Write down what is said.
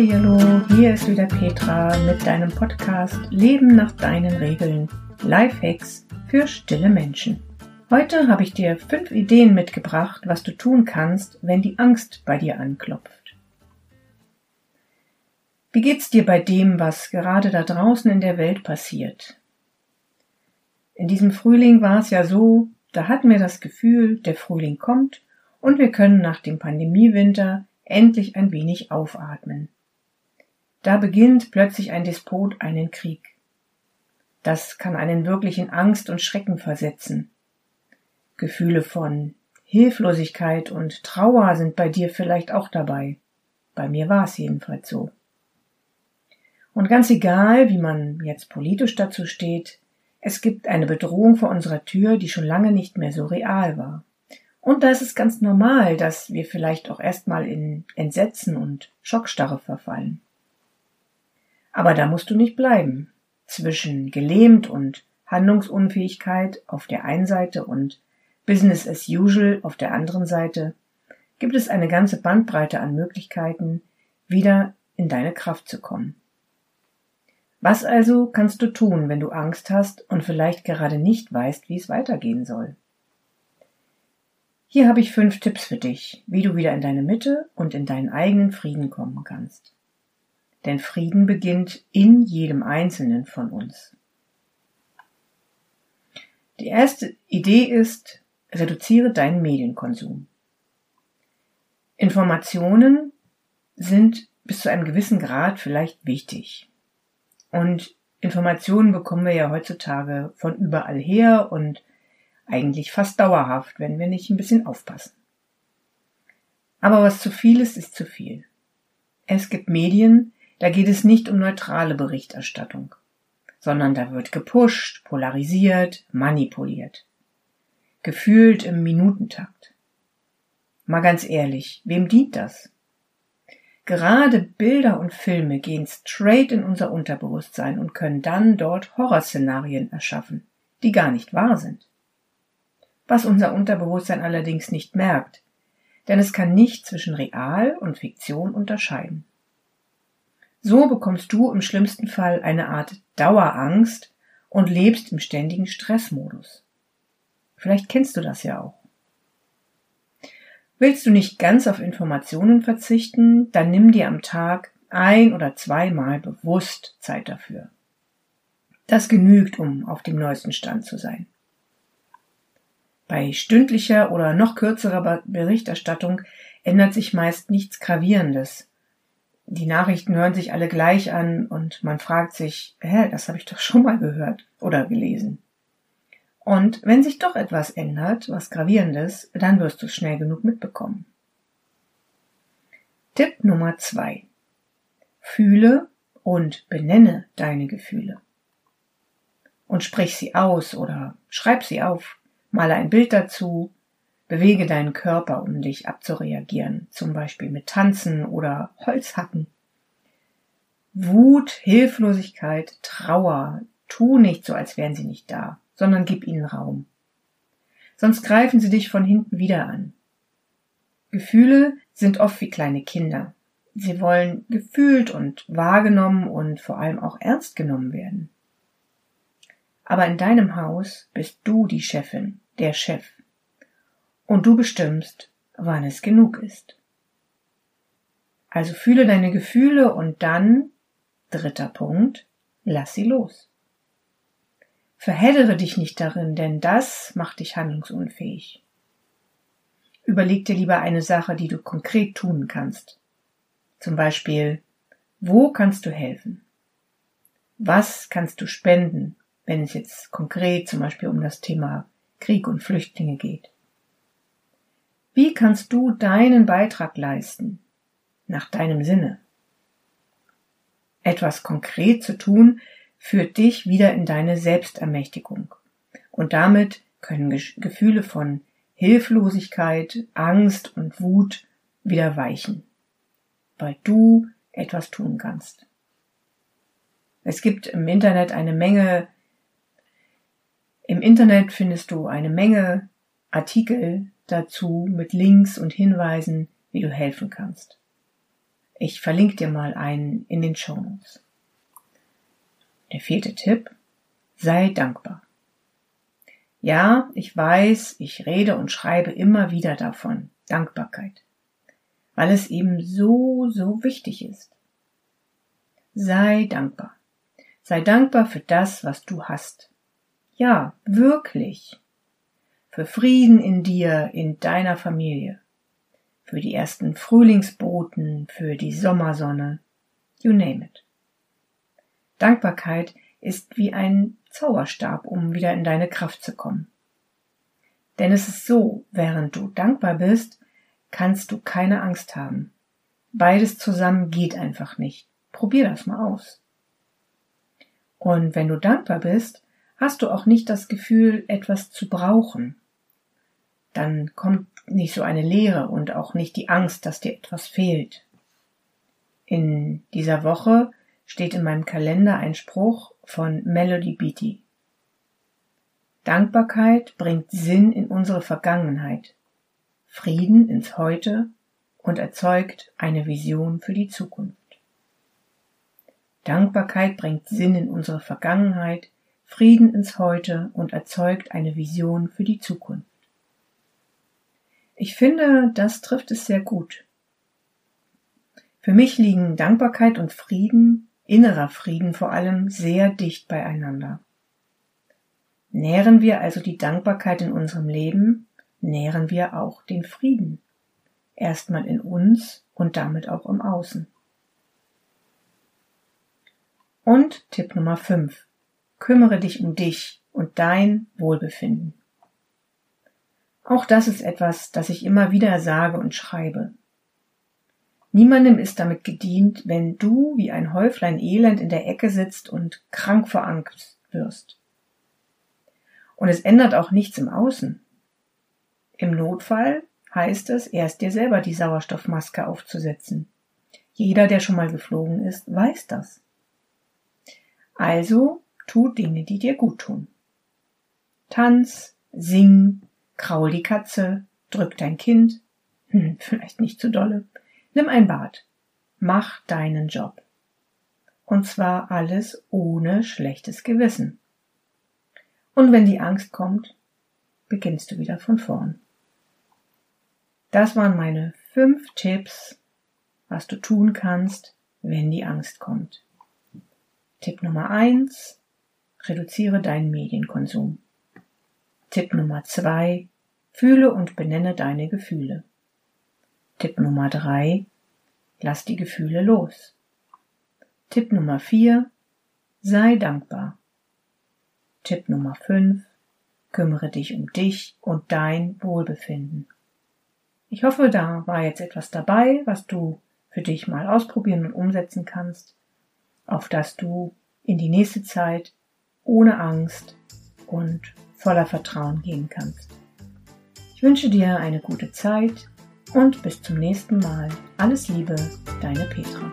Hallo, hier ist wieder Petra mit deinem Podcast Leben nach deinen Regeln. Lifehacks für stille Menschen. Heute habe ich dir fünf Ideen mitgebracht, was du tun kannst, wenn die Angst bei dir anklopft. Wie geht's dir bei dem, was gerade da draußen in der Welt passiert? In diesem Frühling war es ja so, da hatten wir das Gefühl, der Frühling kommt und wir können nach dem Pandemiewinter endlich ein wenig aufatmen. Da beginnt plötzlich ein Despot einen Krieg. Das kann einen wirklich in Angst und Schrecken versetzen. Gefühle von Hilflosigkeit und Trauer sind bei dir vielleicht auch dabei. Bei mir war es jedenfalls so. Und ganz egal, wie man jetzt politisch dazu steht, es gibt eine Bedrohung vor unserer Tür, die schon lange nicht mehr so real war. Und da ist es ganz normal, dass wir vielleicht auch erstmal in Entsetzen und Schockstarre verfallen. Aber da musst du nicht bleiben. Zwischen gelähmt und Handlungsunfähigkeit auf der einen Seite und Business as usual auf der anderen Seite gibt es eine ganze Bandbreite an Möglichkeiten, wieder in deine Kraft zu kommen. Was also kannst du tun, wenn du Angst hast und vielleicht gerade nicht weißt, wie es weitergehen soll? Hier habe ich fünf Tipps für dich, wie du wieder in deine Mitte und in deinen eigenen Frieden kommen kannst. Denn Frieden beginnt in jedem Einzelnen von uns. Die erste Idee ist, Reduziere deinen Medienkonsum. Informationen sind bis zu einem gewissen Grad vielleicht wichtig. Und Informationen bekommen wir ja heutzutage von überall her und eigentlich fast dauerhaft, wenn wir nicht ein bisschen aufpassen. Aber was zu viel ist, ist zu viel. Es gibt Medien, da geht es nicht um neutrale Berichterstattung, sondern da wird gepusht, polarisiert, manipuliert gefühlt im Minutentakt. Mal ganz ehrlich, wem dient das? Gerade Bilder und Filme gehen straight in unser Unterbewusstsein und können dann dort Horrorszenarien erschaffen, die gar nicht wahr sind. Was unser Unterbewusstsein allerdings nicht merkt, denn es kann nicht zwischen Real und Fiktion unterscheiden. So bekommst du im schlimmsten Fall eine Art Dauerangst und lebst im ständigen Stressmodus. Vielleicht kennst du das ja auch. Willst du nicht ganz auf Informationen verzichten, dann nimm dir am Tag ein oder zweimal bewusst Zeit dafür. Das genügt, um auf dem neuesten Stand zu sein. Bei stündlicher oder noch kürzerer Berichterstattung ändert sich meist nichts Gravierendes. Die Nachrichten hören sich alle gleich an und man fragt sich, hä, das habe ich doch schon mal gehört oder gelesen. Und wenn sich doch etwas ändert, was gravierendes, dann wirst du es schnell genug mitbekommen. Tipp Nummer zwei: Fühle und benenne deine Gefühle. Und sprich sie aus oder schreib sie auf, male ein Bild dazu, bewege deinen Körper, um dich abzureagieren, zum Beispiel mit Tanzen oder Holzhacken. Wut, Hilflosigkeit, Trauer, tu nicht so, als wären sie nicht da sondern gib ihnen Raum. Sonst greifen sie dich von hinten wieder an. Gefühle sind oft wie kleine Kinder. Sie wollen gefühlt und wahrgenommen und vor allem auch ernst genommen werden. Aber in deinem Haus bist du die Chefin, der Chef. Und du bestimmst, wann es genug ist. Also fühle deine Gefühle und dann, dritter Punkt, lass sie los. Verheddere dich nicht darin, denn das macht dich handlungsunfähig. Überleg dir lieber eine Sache, die du konkret tun kannst. Zum Beispiel, wo kannst du helfen? Was kannst du spenden, wenn es jetzt konkret zum Beispiel um das Thema Krieg und Flüchtlinge geht? Wie kannst du deinen Beitrag leisten, nach deinem Sinne? Etwas konkret zu tun, führt dich wieder in deine Selbstermächtigung. Und damit können Gefühle von Hilflosigkeit, Angst und Wut wieder weichen, weil du etwas tun kannst. Es gibt im Internet eine Menge, im Internet findest du eine Menge Artikel dazu mit Links und Hinweisen, wie du helfen kannst. Ich verlinke dir mal einen in den Shownotes. Der vierte Tipp. Sei dankbar. Ja, ich weiß, ich rede und schreibe immer wieder davon. Dankbarkeit. Weil es eben so, so wichtig ist. Sei dankbar. Sei dankbar für das, was du hast. Ja, wirklich. Für Frieden in dir, in deiner Familie. Für die ersten Frühlingsboten, für die Sommersonne. You name it. Dankbarkeit ist wie ein Zauberstab, um wieder in deine Kraft zu kommen. Denn es ist so, während du dankbar bist, kannst du keine Angst haben. Beides zusammen geht einfach nicht. Probier das mal aus. Und wenn du dankbar bist, hast du auch nicht das Gefühl, etwas zu brauchen. Dann kommt nicht so eine Leere und auch nicht die Angst, dass dir etwas fehlt. In dieser Woche steht in meinem Kalender ein Spruch von Melody Beatty. Dankbarkeit bringt Sinn in unsere Vergangenheit, Frieden ins Heute und erzeugt eine Vision für die Zukunft. Dankbarkeit bringt Sinn in unsere Vergangenheit, Frieden ins Heute und erzeugt eine Vision für die Zukunft. Ich finde, das trifft es sehr gut. Für mich liegen Dankbarkeit und Frieden innerer Frieden vor allem sehr dicht beieinander. Nähren wir also die Dankbarkeit in unserem Leben, nähren wir auch den Frieden. Erstmal in uns und damit auch im Außen. Und Tipp Nummer 5. Kümmere dich um dich und dein Wohlbefinden. Auch das ist etwas, das ich immer wieder sage und schreibe. Niemandem ist damit gedient, wenn du wie ein Häuflein Elend in der Ecke sitzt und krank vor Angst wirst. Und es ändert auch nichts im Außen. Im Notfall heißt es, erst dir selber die Sauerstoffmaske aufzusetzen. Jeder, der schon mal geflogen ist, weiß das. Also tu Dinge, die dir gut tun. Tanz, sing, kraul die Katze, drück dein Kind, hm, vielleicht nicht zu dolle, Nimm ein Bad. Mach deinen Job. Und zwar alles ohne schlechtes Gewissen. Und wenn die Angst kommt, beginnst du wieder von vorn. Das waren meine fünf Tipps, was du tun kannst, wenn die Angst kommt. Tipp Nummer eins: Reduziere deinen Medienkonsum. Tipp Nummer zwei: Fühle und benenne deine Gefühle. Tipp Nummer drei: Lass die Gefühle los. Tipp Nummer vier: Sei dankbar. Tipp Nummer fünf: Kümmere dich um dich und dein Wohlbefinden. Ich hoffe, da war jetzt etwas dabei, was du für dich mal ausprobieren und umsetzen kannst, auf das du in die nächste Zeit ohne Angst und voller Vertrauen gehen kannst. Ich wünsche dir eine gute Zeit und bis zum nächsten Mal. Alles Liebe, deine Petra.